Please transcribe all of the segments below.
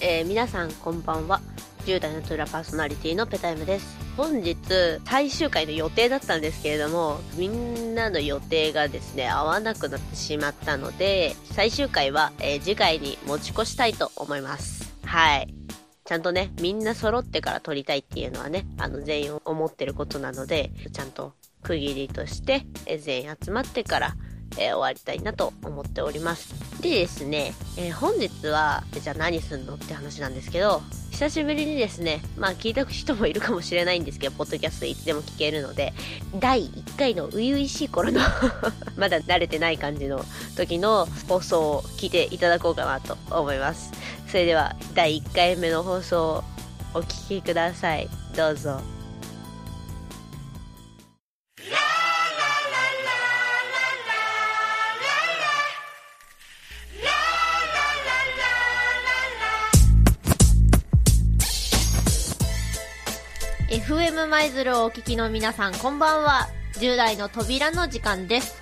えー皆さんこんばんは。10代のトゥラパーソナリティのペタイムです。本日最終回の予定だったんですけれどもみんなの予定がですね合わなくなってしまったので最終回は、えー次回に持ち越したいと思います。はい。ちゃんとねみんな揃ってから撮りたいっていうのはねあの全員思ってることなのでちゃんと区切りとして、えー全員集まってからえー終わりたいなと思っております。でですね、えー本日は、じゃあ何すんのって話なんですけど、久しぶりにですね、まあ聞いた人もいるかもしれないんですけど、ポッドキャストいつでも聞けるので、第1回の初々しい頃の まだ慣れてない感じの時の放送を聞いていただこうかなと思います。それでは、第1回目の放送をお聞きください。どうぞ。FM 舞鶴をお聞きの皆さんこんばんは。10代の扉の時間です。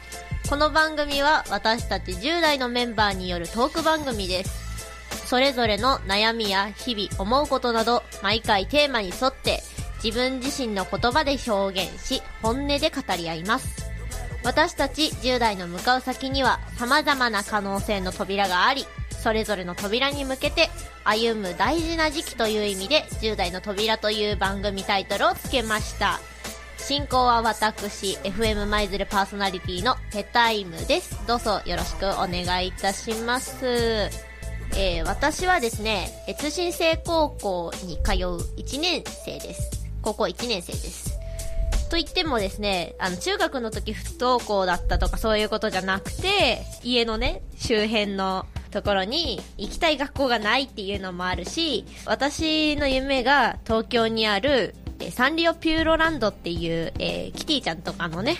この番組は私たち10代のメンバーによるトーク番組です。それぞれの悩みや日々思うことなど毎回テーマに沿って自分自身の言葉で表現し本音で語り合います。私たち10代の向かう先には様々な可能性の扉がありそれぞれの扉に向けて歩む大事な時期という意味で10代の扉という番組タイトルを付けました進行は私 FM 舞鶴パーソナリティのペタイムですどうぞよろしくお願いいたしますえー私はですね、え通信制高校に通う1年生です。高校1年生です。と言ってもですね、あの、中学の時不登校だったとかそういうことじゃなくて、家のね、周辺のところに行きたい学校がないっていうのもあるし、私の夢が東京にある、サンリオピューロランドっていう、えーキティちゃんとかのね、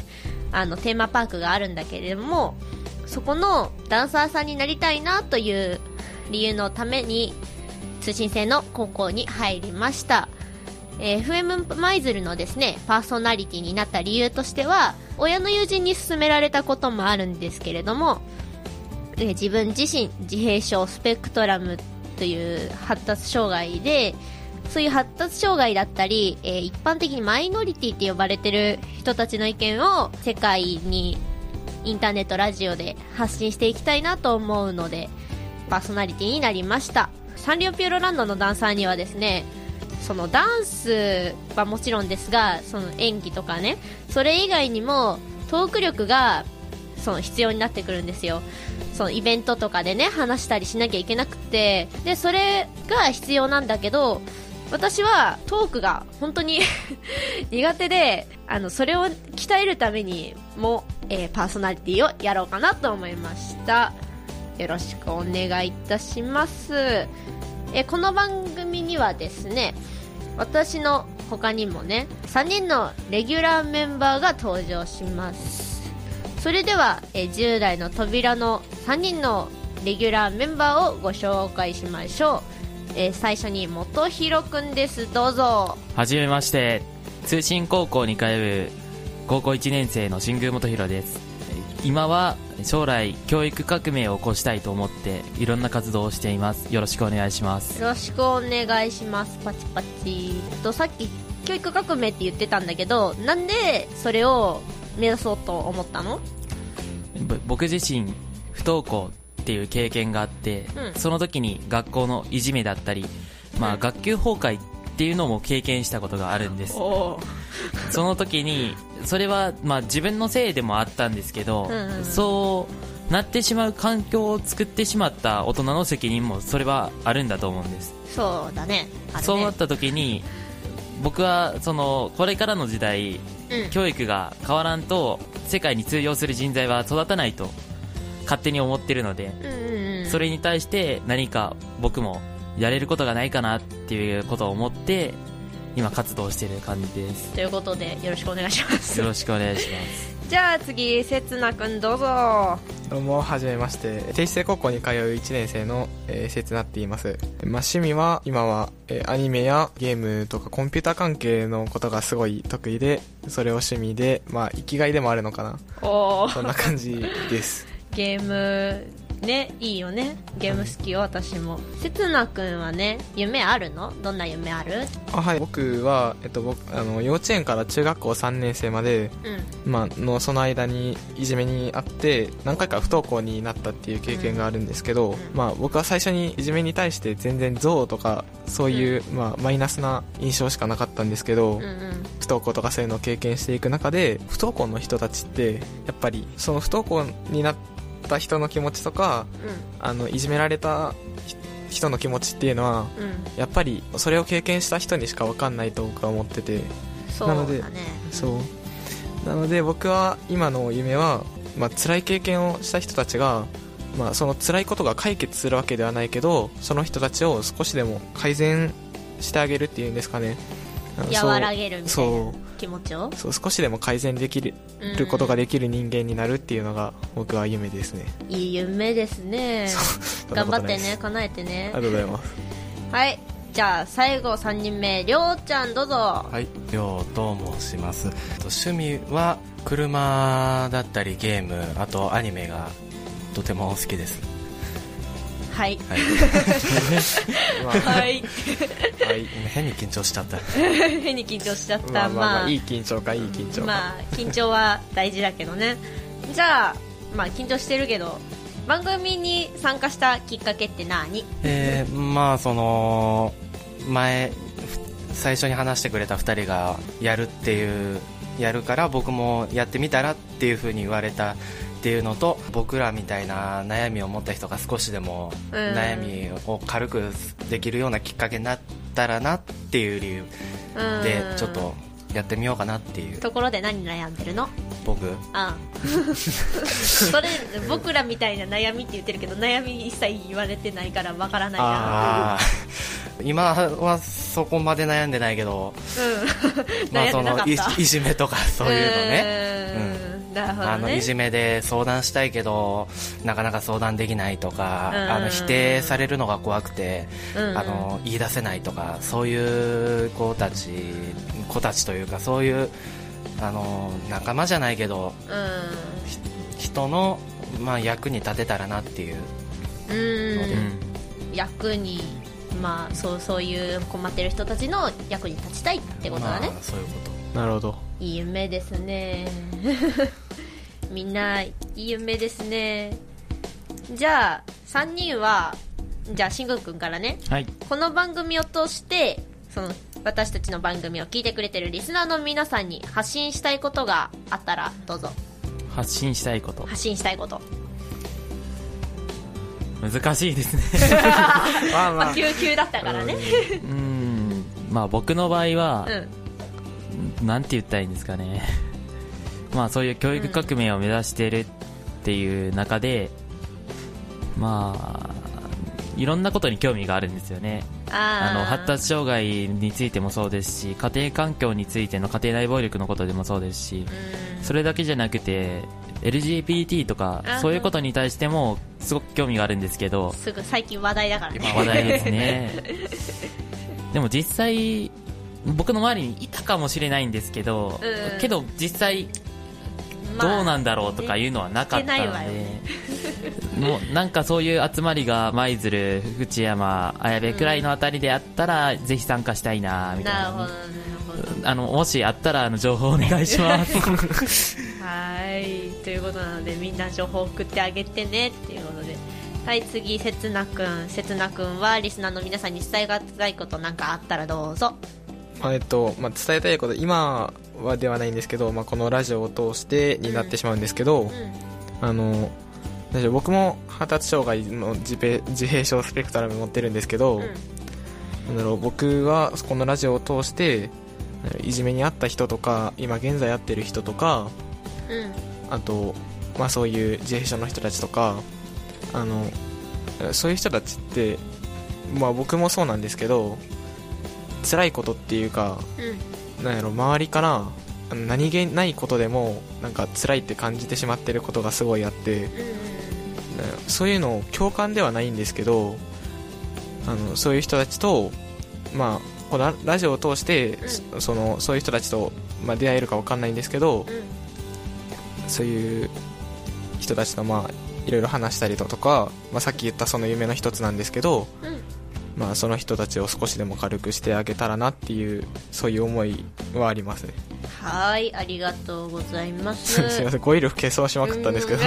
あの、テーマパークがあるんだけれども、そこのダンサーさんになりたいなという理由のために通信制の高校に入りました。えー FM 舞鶴のですね、パーソナリティになった理由としては、親の友人に勧められたこともあるんですけれども、え自分自身、自閉症スペクトラムという発達障害で、そういう発達障害だったり、えー一般的にマイノリティって呼ばれてる人たちの意見を世界にインターネット、ラジオで発信していきたいなと思うので、パーソナリティになりました。サンリオピューロランドのダンサーにはですね、そのダンスはもちろんですが、その演技とかね、それ以外にもトーク力がその必要になってくるんですよ。そのイベントとかでね、話したりしなきゃいけなくて、で、それが必要なんだけど、私はトークが本当に 苦手で、あの、それを鍛えるためにも、えーパーソナリティをやろうかなと思いました。よろしくお願いいたします。えーこの番組にはですね、私の他にもね、3人のレギュラーメンバーが登場します。それでは、えー10代の扉の3人のレギュラーメンバーをご紹介しましょう。えー最初に元弘くんです。どうぞ。はじめまして通信高校に通う高校1年生の新宮元弘です今は将来教育革命を起こしたいと思っていろんな活動をしていますよろしくお願いしますよろしくお願いします。パチパチ。と、さっき教育革命って言ってたんだけど、なんでそれを目指そうと思ったの？ぼ僕自身不登校っていう経験があって、うん。その時に学校のいじめだったり、まあ、うん。学級崩壊っていうのも経験したことがあるんです。お その時にそれは、まあ、自分のせいでもあったんですけど、うんうんそうなってしまう環境を作ってしまった大人の責任もそれはあるんだと思うんです。そうだね。ね。そうなった時に僕はそのこれからの時代うん。教育が変わらんと世界に通用する人材は育たないと勝手に思ってるので。それに対して何か僕もやれることがないかなっていうことを思って今活動してる感じですということで、よろしくお願いしますよ。ろしくお願いしますじゃあ次、せつなくんどうぞ。どうも、はじめまして。定時制高校に通う1年生の、えー、せつなって言います。まあ、趣味は、今は、えーアニメやゲームとかコンピューター関係のことがすごい得意で、それを趣味で、まあ、生きがいでもあるのかな。おーそんな感じです。ゲームねいいよね。ゲーム好きよ私も。せつなくんはね夢あるの？どんな夢ある？あはい。僕は、えっと、僕あの幼稚園から中学校3年生まで、うん。まあのその間にいじめにあって何回か不登校になったっていう経験があるんですけど、ん。まあ、僕は最初にいじめに対して全然憎悪とかそういう、まあ、マイナスな印象しかなかったんですけど、うんうん。不登校とかそういうのを経験していく中で不登校の人たちってやっぱりその不登校になった人の気持ちとかあのいじめられたひ人の気持ちっていうのはうん。うんやっぱりそれを経験した人にしか分かんないと僕は思ってて。そうだね。そう。なので僕は今の夢は、まあ辛い経験をした人たちが、まあ、その辛いことが解決するわけではないけどその人たちを少しでも改善してあげるっていうんですかね。和らげるみたいな。そ気持ちを？そう少しでも改善できるうん。ことができる人間になるっていうのが僕は夢ですね。いい夢ですね。頑張ってね叶えてね。ありがとうございます。はい。じゃあ最後3人目りょうちゃんどうぞ。はい、りょうと申します。と趣味は車だったりゲーム、あとアニメがとても好きです。はい。はい。まあはい。はい。変に緊張しちゃった。変に緊張しちゃった。まあいい緊張かいい緊張か、まあ緊張は大事だけどね。じゃあまあ緊張してるけど番組に参加したきっかけって何？えー、まあその、前、ふ最初に話してくれた2人がやるっていう、やるから僕もやってみたらっていう風に言われたっていうのと僕らみたいな悩みを持った人が少しでもうん悩みを軽くできるようなきっかけになったらなっていう理由でうん。ちょっとやってみようかなっていう。ところで何悩んでるの？僕。ああ。それ僕らみたいな悩みって言ってるけど悩み一切言われてないからわからないな。今はそこまで悩んでないけどうん。まあそのいいじめとかそういうのね。うんね。あのいじめで相談したいけどなかなか相談できないとか、うん。あの否定されるのが怖くて、うん。あの言い出せないとかそういう子たち子たちというかそういうあの仲間じゃないけどう人の、まあ、役に立てたらなっていう、んので。うん。役にまあそうそういう困ってる人たちの役に立ちたいってことだね、まあ、そういうこと。なるほどいい夢ですね。みんないい夢ですね。じゃあ3人はじゃあしんぐんくんからね。はい。この番組を通してその私たちの番組を聞いてくれてるリスナーの皆さんに発信したいことがあったらどうぞ。発信したいこと。発信したいこと難しいですね。まあままあ急急だったからね。うん。まあ僕の場合はう、ん。なんて言ったらいいんですかね。まあそういう教育革命を目指しているっていう中で、まあいろんなことに興味があるんですよね。あの発達障害についてもそうですし家庭環境についての家庭内暴力のことでもそうですしうん。それだけじゃなくて LGBT とかあそういうことに対してもすごく興味があるんですけど。すぐ最近話題だからね。話題ですね。でも実際僕の周りにいたかもしれないんですけど、うん。けど実際まあどうなんだろうとかいうのはなかったの聞けないわよで、もうなんかそういう集まりが舞鶴、福知山、綾部くらいのあたりであったら、ぜひ参加したいなみたいな。あのもしあったらあの情報お願いします。はい。ということなのでみんな情報送ってあげてねっていうはい次せつなくん。せつなくんはリスナーの皆さんに伝えたいことなんかあったらどうぞ。まあえっとまあ、伝えたいこと今はではないんですけど、まあ、このラジオを通してになってしまうんですけど、うん。あの大丈夫僕も発達障害の自閉自閉症スペクトラム持ってるんですけど、なんだろう僕はこのラジオを通していじめにあった人とか今現在会ってる人とかうんうん。あと、まあ、そういう自閉症の人たちとかあのそういう人たちって、まあ、僕もそうなんですけど辛いことっていうかうん。なんやろ周りから何気ないことでもなんか辛いって感じてしまってることがすごいあってうんそういうの共感ではないんですけどあのそういう人たちと、まあ、このララジオを通して、そそのそういう人たちと、まあ、出会えるか分かんないんですけどうん。そういう人たちと、まあ、いろいろ話したりだとか、まあ、さっき言ったその夢の一つなんですけど、うん。まあ、その人たちを少しでも軽くしてあげたらなっていうそういう思いはありますね。はいありがとうございます。すいません語彙力消そうしまくったんですけど。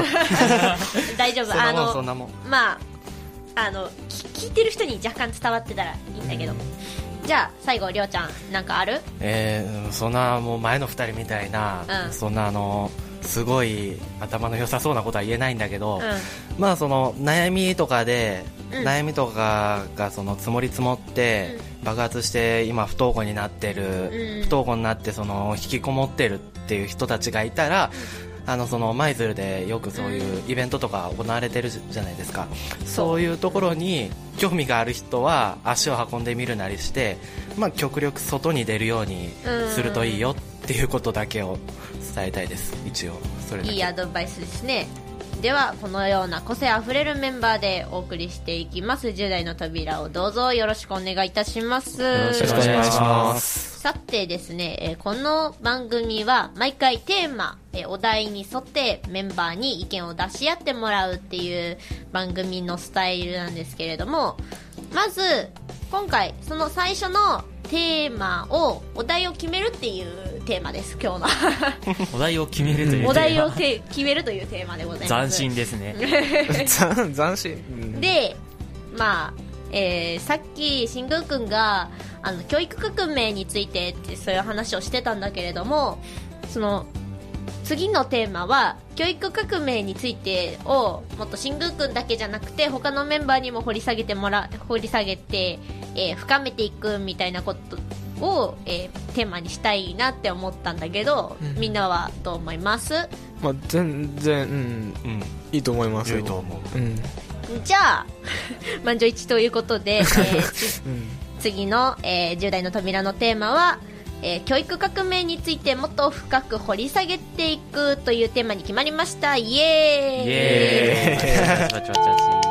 大丈夫。そんなあのもんそんなもん。まああのき聞いてる人に若干伝わってたらいいんだけど、じゃあ最後りょうちゃんなんかある？えー、そんなもう前の2人みたいな、うん。そんなあのすごい頭の良さそうなことは言えないんだけど、うまあその悩みとかで、うん。悩みとかがその積もり積もって、爆発して今不登校になってる、うん。不登校になってその引きこもってるっていう人たちがいたら、あのその舞鶴でよくそういうイベントとか行われてるじゃないですか、そう。いうところに興味がある人は足を運んでみるなりして、まあ、極力外に出るようにするといいよっていうことだけを伝えたいです。一応それいいアドバイスですね。ではこのような個性あふれるメンバーでお送りしていきます。10代の扉をどうぞ。よろしくお願いいたします。よろしくお願いします。さてですね、えーこの番組は毎回テーマ、えーお題に沿ってメンバーに意見を出し合ってもらうっていう番組のスタイルなんですけれども、まず、今回、その最初のテーマを、お題を決めるっていうテーマです、今日の。お題を決めるというお題を決めるというテーマでございます。斬新ですね 斬斬新うんで、まあ、えーさっき、新宮くんが、あの、教育革命についてってそういう話をしてたんだけれども、その、次のテーマは、教育革命についてを、もっと新宮くんだけじゃなくて、他のメンバーにも掘り下げてもら、掘り下げて、えー深めていくみたいなことを、えーテーマにしたいなって思ったんだけど、みんなはどう思います？まあ、全然、うん、うん。いいと思いますよ。良いと思う。うん。じゃあ、満場一致ということで、えー つうん。次の、えー10代の扉のテーマは、えー教育革命についてもっと深く掘り下げていくというテーマに決まりました。イエーイ。イエーイ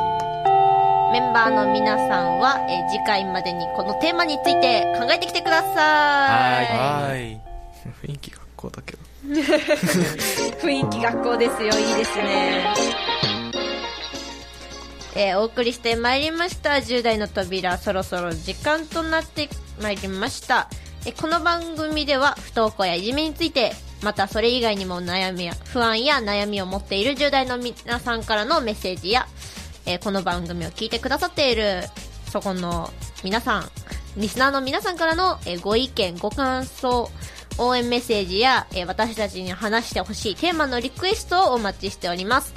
メンバーの皆さんは、えー次回までにこのテーマについて考えてきてください。はい。雰囲気学校だけど。雰囲気学校ですよ。いいですね。えーお送りしてまいりました。10代の扉そろそろ時間となってまいりました。えーこの番組では不登校やいじめについてまたそれ以外にも悩みや不安や悩みを持っている10代の皆さんからのメッセージや、えー、この番組を聞いてくださっている、そこの皆さん、リスナーの皆さんからの、えー、ご意見、ご感想、応援メッセージや、えー、私たちに話してほしいテーマのリクエストをお待ちしております。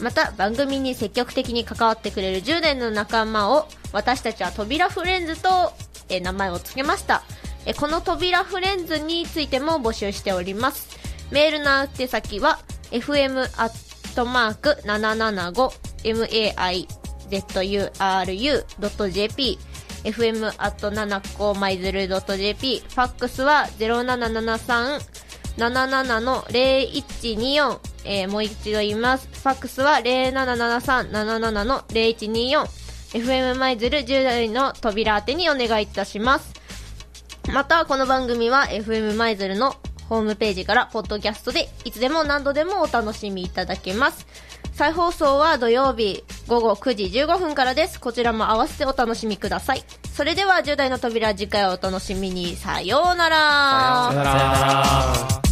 また、番組に積極的に関わってくれる10年の仲間を、私たちは扉フレンズと、えー、名前を付けました。えー、この扉フレンズについても募集しております。メールの宛先は、f m 7 7 5 maizuru.jp fm.nanakomizuru.jp ファックスは0773-77-0124、えー、もう一度言います。ファックスは0773-77-0124 FM マイズル10代の扉宛てにお願いいたします。また、この番組は FM マイズルのホームページから、ポッドキャストでいつでも何度でもお楽しみいただけます。再放送は土曜日午後9時15分からです。こちらも合わせてお楽しみください。それでは10代の扉次回お楽しみに。さようなら。さようなら